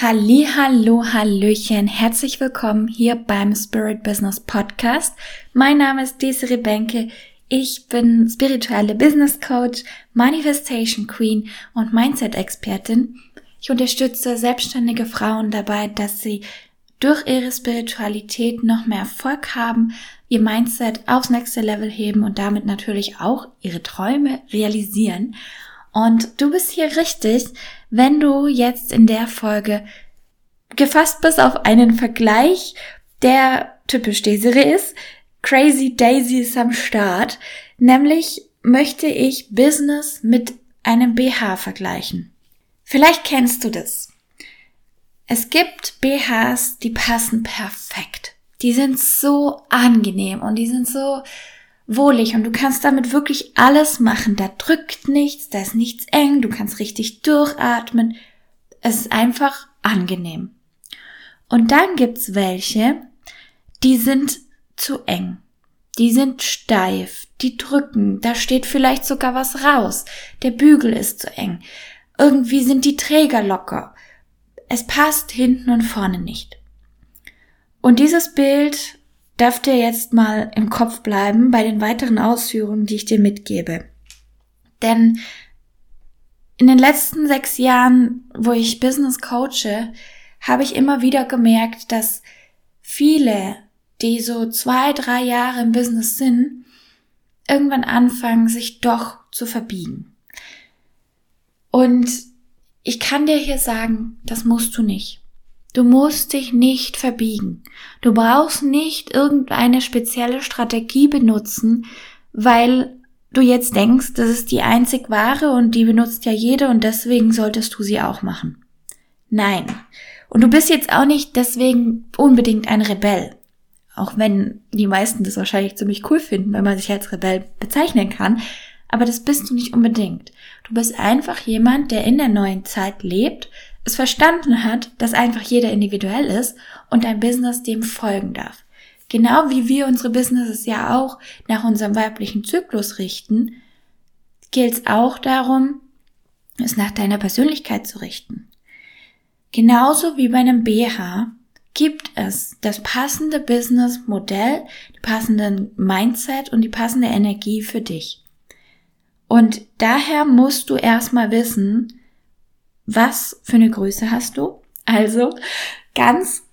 Hallo, hallöchen, herzlich willkommen hier beim Spirit Business Podcast. Mein Name ist Desiree Benke. Ich bin spirituelle Business Coach, Manifestation Queen und Mindset Expertin. Ich unterstütze selbstständige Frauen dabei, dass sie durch ihre Spiritualität noch mehr Erfolg haben, ihr Mindset aufs nächste Level heben und damit natürlich auch ihre Träume realisieren. Und du bist hier richtig, wenn du jetzt in der Folge gefasst bist auf einen Vergleich, der typisch Desiree ist. Crazy Daisy ist am Start. Nämlich möchte ich Business mit einem BH vergleichen. Vielleicht kennst du das. Es gibt BHs, die passen perfekt. Die sind so angenehm und die sind so wohlig und du kannst damit wirklich alles machen. Da drückt nichts, da ist nichts eng, du kannst richtig durchatmen. Es ist einfach angenehm. Und dann gibt's welche, die sind zu eng. Die sind steif, die drücken, da steht vielleicht sogar was raus. Der Bügel ist zu eng. Irgendwie sind die Träger locker. Es passt hinten und vorne nicht. Und dieses Bild darf dir jetzt mal im Kopf bleiben bei den weiteren Ausführungen, die ich dir mitgebe. Denn in den letzten sechs Jahren, wo ich Business coache, habe ich immer wieder gemerkt, dass viele, die so zwei, drei Jahre im Business sind, irgendwann anfangen, sich doch zu verbiegen. Und ich kann dir hier sagen, das musst du nicht. Du musst dich nicht verbiegen. Du brauchst nicht irgendeine spezielle Strategie benutzen, weil du jetzt denkst, das ist die einzig wahre und die benutzt ja jede und deswegen solltest du sie auch machen. Nein. Und du bist jetzt auch nicht deswegen unbedingt ein Rebell. Auch wenn die meisten das wahrscheinlich ziemlich cool finden, wenn man sich als Rebell bezeichnen kann. Aber das bist du nicht unbedingt. Du bist einfach jemand, der in der neuen Zeit lebt, es verstanden hat, dass einfach jeder individuell ist und ein Business dem folgen darf. Genau wie wir unsere Businesses ja auch nach unserem weiblichen Zyklus richten, gilt es auch darum, es nach deiner Persönlichkeit zu richten. Genauso wie bei einem BH gibt es das passende Business-Modell, die passenden Mindset und die passende Energie für dich. Und daher musst du erstmal wissen, was für eine Größe hast du? Also ganz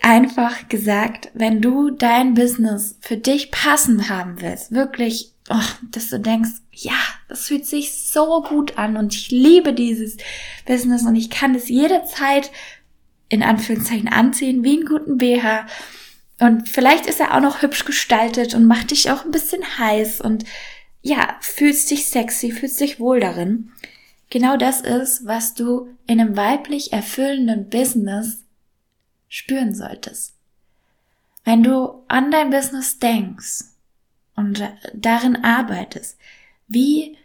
einfach gesagt, wenn du dein Business für dich passend haben willst, wirklich, oh, dass du denkst, ja, das fühlt sich so gut an und ich liebe dieses Business und ich kann es jederzeit in Anführungszeichen anziehen, wie einen guten BH. Und vielleicht ist er auch noch hübsch gestaltet und macht dich auch ein bisschen heiß und ja, fühlst dich sexy, fühlst dich wohl darin genau das ist, was du in einem weiblich erfüllenden Business spüren solltest. Wenn du an dein Business denkst und darin arbeitest, wie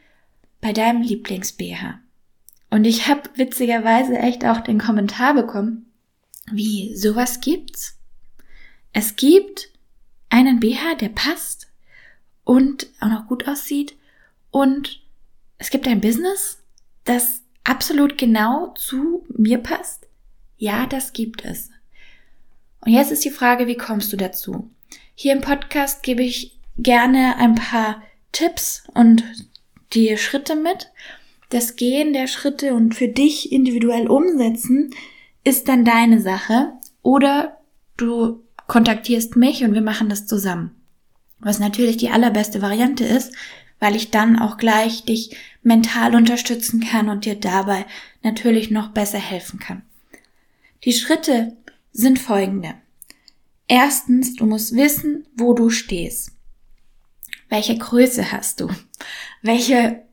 bei deinem Lieblings-BH. Und ich habe witzigerweise echt auch den Kommentar bekommen, wie sowas gibt's. Es gibt einen BH, der passt und auch noch gut aussieht und es gibt ein Business, das absolut genau zu mir passt? Ja, das gibt es. Und jetzt ist die Frage, wie kommst du dazu? Hier im Podcast gebe ich gerne ein paar Tipps und die Schritte mit. Das Gehen der Schritte und für dich individuell umsetzen ist dann deine Sache. Oder du kontaktierst mich und wir machen das zusammen. Was natürlich die allerbeste Variante ist, weil ich dann auch gleich dich mental unterstützen kann und dir dabei natürlich noch besser helfen kann. Die Schritte sind folgende. Erstens, du musst wissen, wo du stehst. Welche Größe hast du? Welche,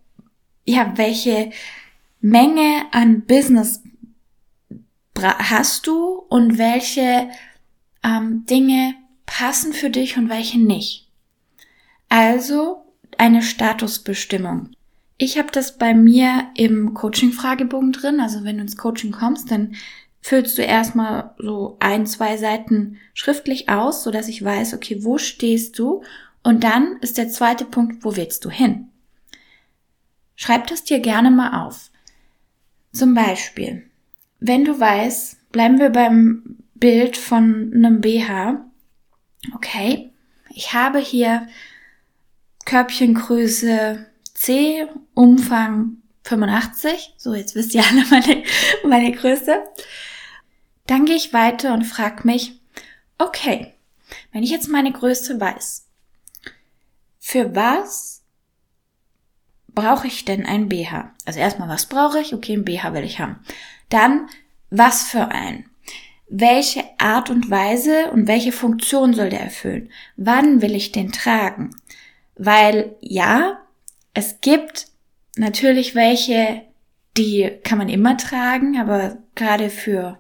ja, welche Menge an Business hast du und welche ähm, Dinge passen für dich und welche nicht? Also eine Statusbestimmung. Ich habe das bei mir im Coaching-Fragebogen drin. Also wenn du ins Coaching kommst, dann füllst du erstmal so ein, zwei Seiten schriftlich aus, so dass ich weiß, okay, wo stehst du? Und dann ist der zweite Punkt, wo willst du hin? Schreib das dir gerne mal auf. Zum Beispiel, wenn du weißt, bleiben wir beim Bild von einem BH. Okay, ich habe hier Körbchengröße C, Umfang 85. So, jetzt wisst ihr alle meine, meine Größe. Dann gehe ich weiter und frage mich, okay, wenn ich jetzt meine Größe weiß, für was brauche ich denn ein BH? Also erstmal, was brauche ich? Okay, ein BH will ich haben. Dann, was für ein? Welche Art und Weise und welche Funktion soll der erfüllen? Wann will ich den tragen? Weil ja, es gibt natürlich welche, die kann man immer tragen, aber gerade für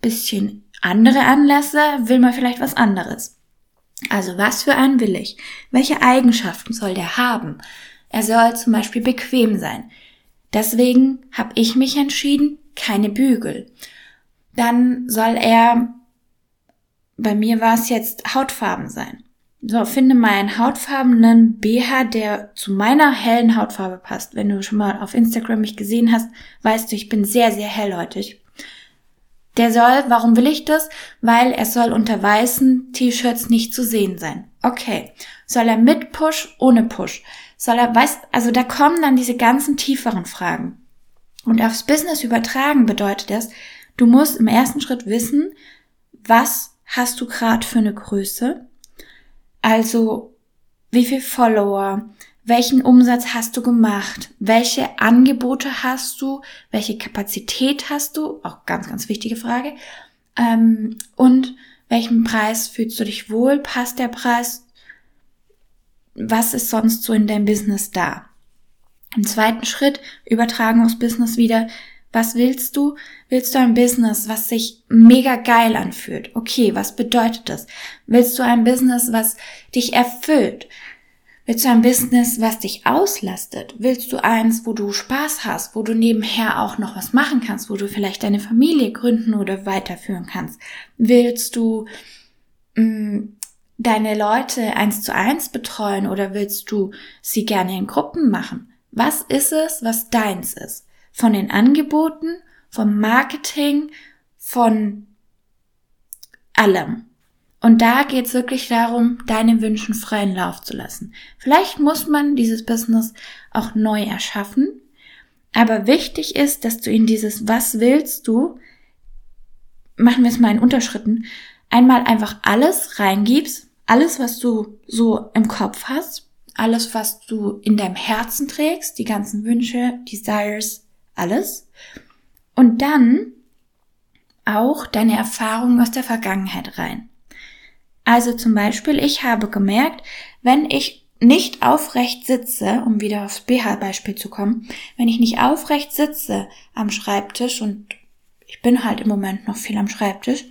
bisschen andere Anlässe will man vielleicht was anderes. Also was für einen will ich? Welche Eigenschaften soll der haben? Er soll zum Beispiel bequem sein. Deswegen habe ich mich entschieden, keine Bügel. Dann soll er, bei mir war es jetzt Hautfarben sein. So, finde mal einen hautfarbenen BH, der zu meiner hellen Hautfarbe passt. Wenn du schon mal auf Instagram mich gesehen hast, weißt du, ich bin sehr, sehr hellhäutig. Der soll, warum will ich das? Weil er soll unter weißen T-Shirts nicht zu sehen sein. Okay. Soll er mit Push, ohne Push? Soll er, weißt, also da kommen dann diese ganzen tieferen Fragen. Und aufs Business übertragen bedeutet das, du musst im ersten Schritt wissen, was hast du gerade für eine Größe? Also, wie viel Follower? Welchen Umsatz hast du gemacht? Welche Angebote hast du? Welche Kapazität hast du? Auch ganz, ganz wichtige Frage. Ähm, und welchen Preis fühlst du dich wohl? Passt der Preis? Was ist sonst so in deinem Business da? Im zweiten Schritt übertragen aufs Business wieder. Was willst du? Willst du ein Business, was sich mega geil anfühlt? Okay, was bedeutet das? Willst du ein Business, was dich erfüllt? Willst du ein Business, was dich auslastet? Willst du eins, wo du Spaß hast, wo du nebenher auch noch was machen kannst, wo du vielleicht deine Familie gründen oder weiterführen kannst? Willst du mh, mm, deine Leute eins zu eins betreuen oder willst du sie gerne in Gruppen machen? Was ist es, was deins ist? Von den Angeboten, vom Marketing, von allem. Und da geht es wirklich darum, deine Wünschen freien Lauf zu lassen. Vielleicht muss man dieses Business auch neu erschaffen, aber wichtig ist, dass du in dieses Was willst du, machen wir es mal in Unterschritten, einmal einfach alles reingibst, alles, was du so im Kopf hast, alles, was du in deinem Herzen trägst, die ganzen Wünsche, Desires, alles. Und dann auch deine Erfahrungen aus der Vergangenheit rein. Also zum Beispiel, ich habe gemerkt, wenn ich nicht aufrecht sitze, um wieder aufs BH-Beispiel zu kommen, wenn ich nicht aufrecht sitze am Schreibtisch und ich bin halt im Moment noch viel am Schreibtisch,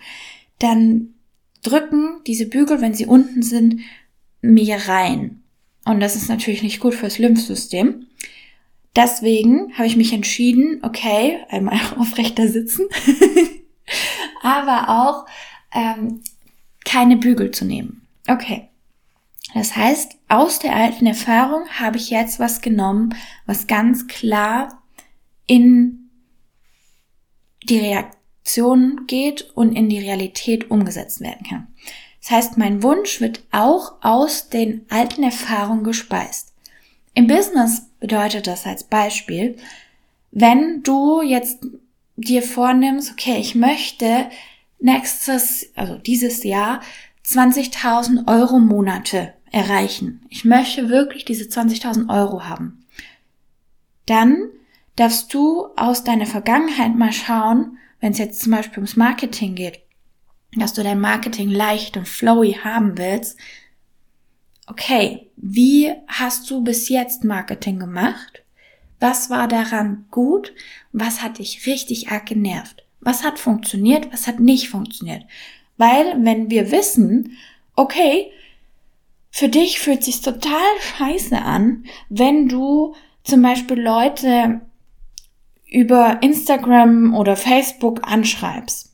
dann drücken diese Bügel, wenn sie unten sind, mir rein. Und das ist natürlich nicht gut fürs Lymphsystem. Deswegen habe ich mich entschieden, okay, einmal aufrechter sitzen, aber auch ähm, keine Bügel zu nehmen. Okay. Das heißt, aus der alten Erfahrung habe ich jetzt was genommen, was ganz klar in die Reaktion geht und in die Realität umgesetzt werden kann. Das heißt, mein Wunsch wird auch aus den alten Erfahrungen gespeist. Im Business bedeutet das als Beispiel, wenn du jetzt dir vornimmst, okay, ich möchte nächstes, also dieses Jahr 20.000 Euro Monate erreichen. Ich möchte wirklich diese 20.000 Euro haben. Dann darfst du aus deiner Vergangenheit mal schauen, wenn es jetzt zum Beispiel ums Marketing geht, dass du dein Marketing leicht und flowy haben willst. Okay, wie hast du bis jetzt Marketing gemacht? Was war daran gut? Was hat dich richtig arg genervt? Was hat funktioniert, was hat nicht funktioniert. Weil wenn wir wissen, okay, für dich fühlt sich total scheiße an, wenn du zum Beispiel Leute über Instagram oder Facebook anschreibst.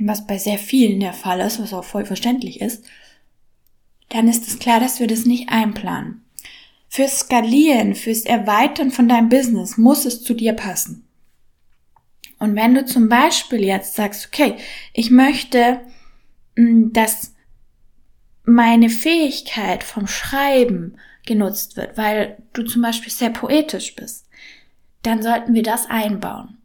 Was bei sehr vielen der Fall ist, was auch voll verständlich ist, dann ist es klar, dass wir das nicht einplanen. Fürs Skalieren, fürs Erweitern von deinem Business muss es zu dir passen. Und wenn du zum Beispiel jetzt sagst, okay, ich möchte, mm, dass meine Fähigkeit vom Schreiben genutzt wird, weil du zum Beispiel sehr poetisch bist, dann sollten wir das einbauen.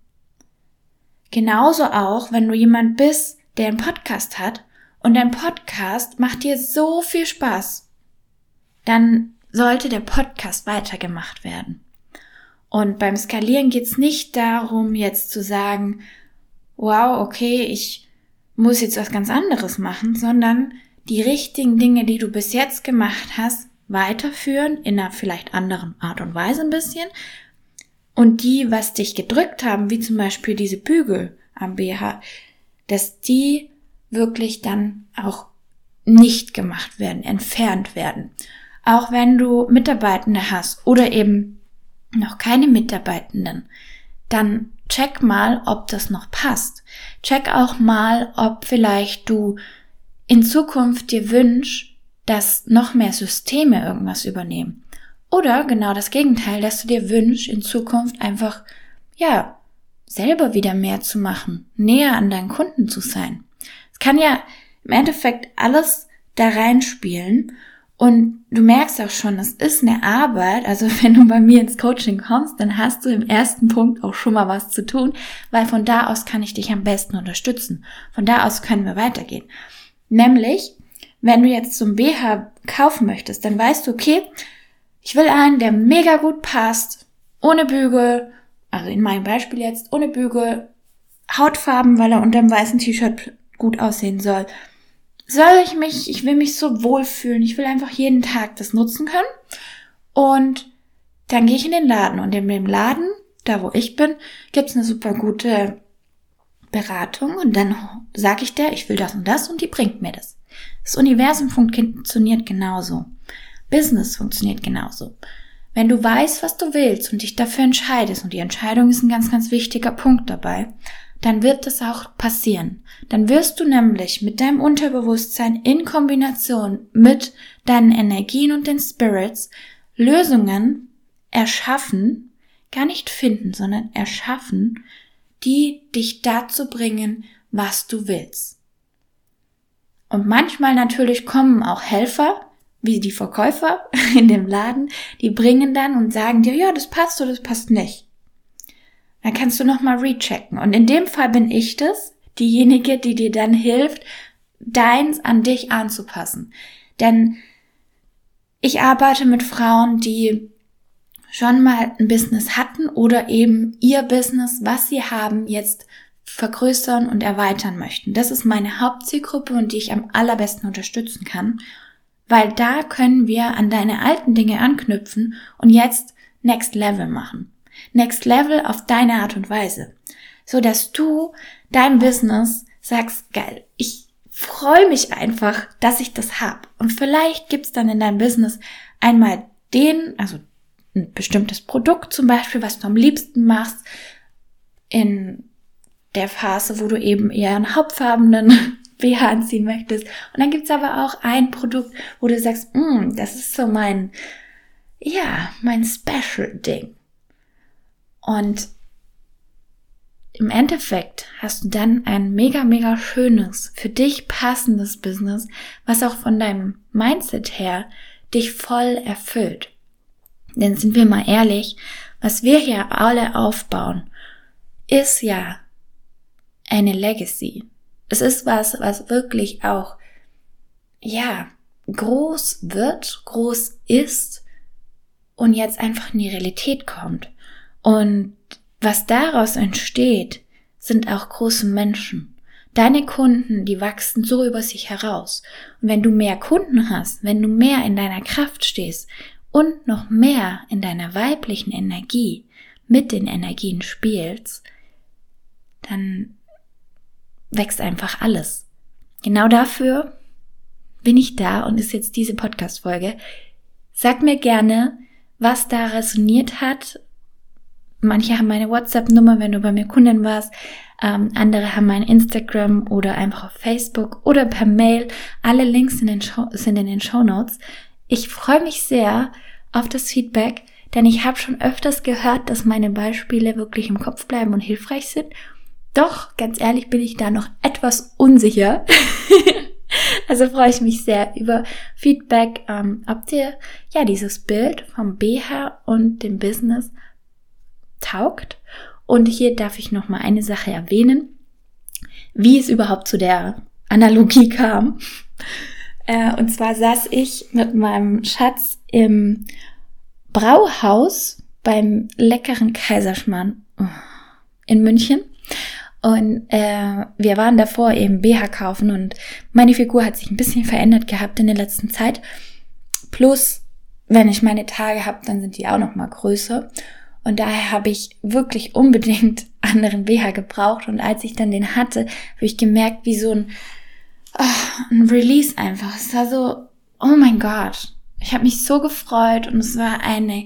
Genauso auch, wenn du jemand bist, der einen Podcast hat und dein Podcast macht dir so viel Spaß, dann sollte der Podcast weitergemacht werden. Und beim Skalieren geht's nicht darum, jetzt zu sagen, wow, okay, ich muss jetzt was ganz anderes machen, sondern die richtigen Dinge, die du bis jetzt gemacht hast, weiterführen in einer vielleicht anderen Art und Weise ein bisschen. Und die, was dich gedrückt haben, wie zum Beispiel diese Bügel am BH, dass die wirklich dann auch nicht gemacht werden, entfernt werden. Auch wenn du Mitarbeitende hast oder eben noch keine Mitarbeitenden, dann check mal, ob das noch passt. Check auch mal, ob vielleicht du in Zukunft dir wünschst, dass noch mehr Systeme irgendwas übernehmen. Oder genau das Gegenteil, dass du dir wünschst, in Zukunft einfach, ja, selber wieder mehr zu machen, näher an deinen Kunden zu sein. Kann ja im Endeffekt alles da reinspielen und du merkst auch schon, es ist eine Arbeit. Also wenn du bei mir ins Coaching kommst, dann hast du im ersten Punkt auch schon mal was zu tun, weil von da aus kann ich dich am besten unterstützen. Von da aus können wir weitergehen. Nämlich, wenn du jetzt zum BH kaufen möchtest, dann weißt du, okay, ich will einen, der mega gut passt, ohne Bügel, also in meinem Beispiel jetzt, ohne Bügel, Hautfarben, weil er unter dem weißen T-Shirt gut aussehen soll. Soll ich mich, ich will mich so wohlfühlen, ich will einfach jeden Tag das nutzen können. Und dann gehe ich in den Laden und in dem Laden, da wo ich bin, gibt's eine super gute Beratung und dann sage ich der, ich will das und das und die bringt mir das. Das Universum funktioniert genauso. Business funktioniert genauso. Wenn du weißt, was du willst und dich dafür entscheidest, und die Entscheidung ist ein ganz, ganz wichtiger Punkt dabei, dann wird das auch passieren. Dann wirst du nämlich mit deinem Unterbewusstsein in Kombination mit deinen Energien und den Spirits Lösungen erschaffen, gar nicht finden, sondern erschaffen, die dich dazu bringen, was du willst. Und manchmal natürlich kommen auch Helfer, wie die Verkäufer in dem Laden, die bringen dann und sagen dir, ja, das passt oder das passt nicht. Dann kannst du nochmal rechecken. Und in dem Fall bin ich das, diejenige, die dir dann hilft, deins an dich anzupassen. Denn ich arbeite mit Frauen, die schon mal ein Business hatten oder eben ihr Business, was sie haben, jetzt vergrößern und erweitern möchten. Das ist meine Hauptzielgruppe und die ich am allerbesten unterstützen kann, weil da können wir an deine alten Dinge anknüpfen und jetzt Next Level machen. Next Level auf deine Art und Weise, so dass du dein Business sagst, geil, ich freue mich einfach, dass ich das hab. Und vielleicht gibt's dann in deinem Business einmal den, also ein bestimmtes Produkt zum Beispiel, was du am liebsten machst, in der Phase, wo du eben eher einen hauptfarbenen BH anziehen möchtest. Und dann gibt's aber auch ein Produkt, wo du sagst, mm, das ist so mein, ja, mein Special-Ding. Und im Endeffekt hast du dann ein mega, mega schönes, für dich passendes Business, was auch von deinem Mindset her dich voll erfüllt. Denn sind wir mal ehrlich, was wir hier alle aufbauen, ist ja eine Legacy. Es ist was, was wirklich auch, ja, groß wird, groß ist und jetzt einfach in die Realität kommt. Und was daraus entsteht, sind auch große Menschen. Deine Kunden, die wachsen so über sich heraus. Und wenn du mehr Kunden hast, wenn du mehr in deiner Kraft stehst und noch mehr in deiner weiblichen Energie mit den Energien spielst, dann wächst einfach alles. Genau dafür bin ich da und ist jetzt diese Podcast-Folge. Sag mir gerne, was da resoniert hat. Manche haben meine WhatsApp-Nummer, wenn du bei mir Kundin warst. Ähm, andere haben mein Instagram oder einfach auf Facebook oder per Mail. Alle Links in den Show, sind in den Show Notes. Ich freue mich sehr auf das Feedback, denn ich habe schon öfters gehört, dass meine Beispiele wirklich im Kopf bleiben und hilfreich sind. Doch, ganz ehrlich, bin ich da noch etwas unsicher. also freue ich mich sehr über Feedback, ähm, ob dir ja dieses Bild vom BH und dem Business taugt. Und hier darf ich noch mal eine Sache erwähnen, wie es überhaupt zu der Analogie kam. Äh, und zwar saß ich mit meinem Schatz im Brauhaus beim leckeren Kaiserschmarrn oh, in München und äh, wir waren davor eben BH kaufen und meine Figur hat sich ein bisschen verändert gehabt in der letzten Zeit. Plus, wenn ich meine Tage habe, dann sind die auch noch mal größer. Und daher habe ich wirklich unbedingt anderen BH gebraucht. Und als ich dann den hatte, habe ich gemerkt, wie so ein, oh, ein Release einfach. Es war so, oh mein Gott. Ich habe mich so gefreut und es war eine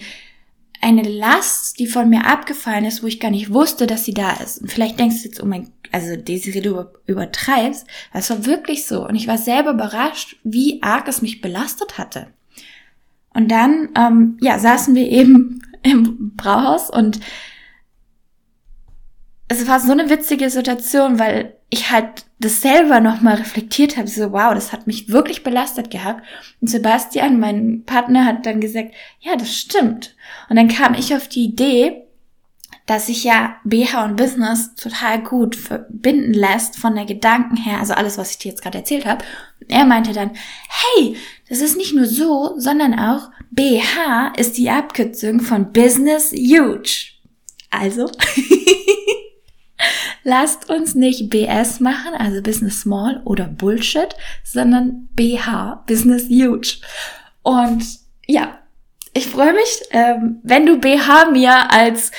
eine Last, die von mir abgefallen ist, wo ich gar nicht wusste, dass sie da ist. Und vielleicht denkst du jetzt, oh mein, also Desiree, du übertreibst. Das war wirklich so. Und ich war selber überrascht, wie arg es mich belastet hatte. Und dann, ähm, ja, saßen wir eben im Brauhaus und es war so eine witzige Situation, weil ich halt das selber nochmal reflektiert habe, so wow, das hat mich wirklich belastet gehabt. Und Sebastian, mein Partner, hat dann gesagt, ja, das stimmt. Und dann kam ich auf die Idee, dass sich ja BH und Business total gut verbinden lässt von der Gedanken her, also alles, was ich dir jetzt gerade erzählt habe. Er meinte dann, hey, das ist nicht nur so, sondern auch BH ist die Abkürzung von Business Huge. Also Lasst uns nicht BS machen, also Business Small oder Bullshit, sondern BH, Business Huge. Und ja, ich freue mich, ähm, wenn du BH mir als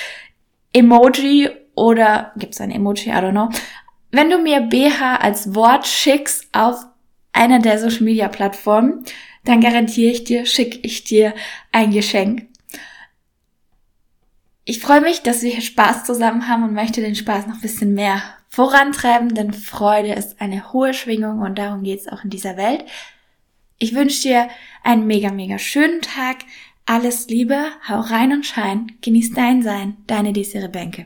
Emoji oder gibt's ein Emoji, I don't know, wenn du mir BH als Wort schickst auf einer der Social Media Plattformen, dann garantiere ich dir, schicke ich dir ein Geschenk. Ich freue mich, dass wir hier Spaß zusammen haben und möchte den Spaß noch ein bisschen mehr vorantreiben, denn Freude ist eine hohe Schwingung und darum geht es auch in dieser Welt. Ich wünsche dir einen mega, mega schönen Tag. Alles Liebe, hau rein und schein, genieß dein Sein, deine Desiree Bänke.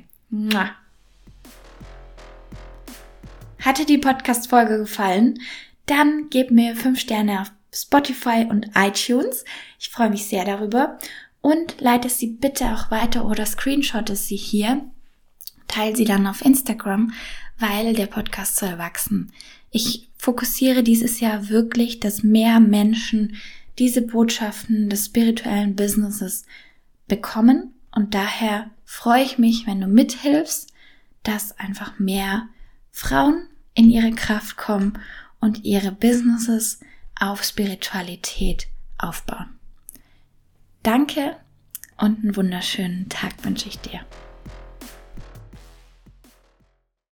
Hatte die Podcast-Folge gefallen? Dann gib mir 5 Sterne auf Spotify und iTunes. Ich freue mich sehr darüber und leite sie bitte auch weiter oder screenshotte sie hier. Teile sie dann auf Instagram, weil der Podcast soll wachsen. Ich fokussiere dieses Jahr wirklich, dass mehr Menschen diese Botschaften des spirituellen Businesses bekommen und daher freue ich mich, wenn du mithilfst, dass einfach mehr Frauen in ihre Kraft kommen und ihre Businesses auf Spiritualität aufbauen. Danke und einen wunderschönen Tag wünsche ich dir.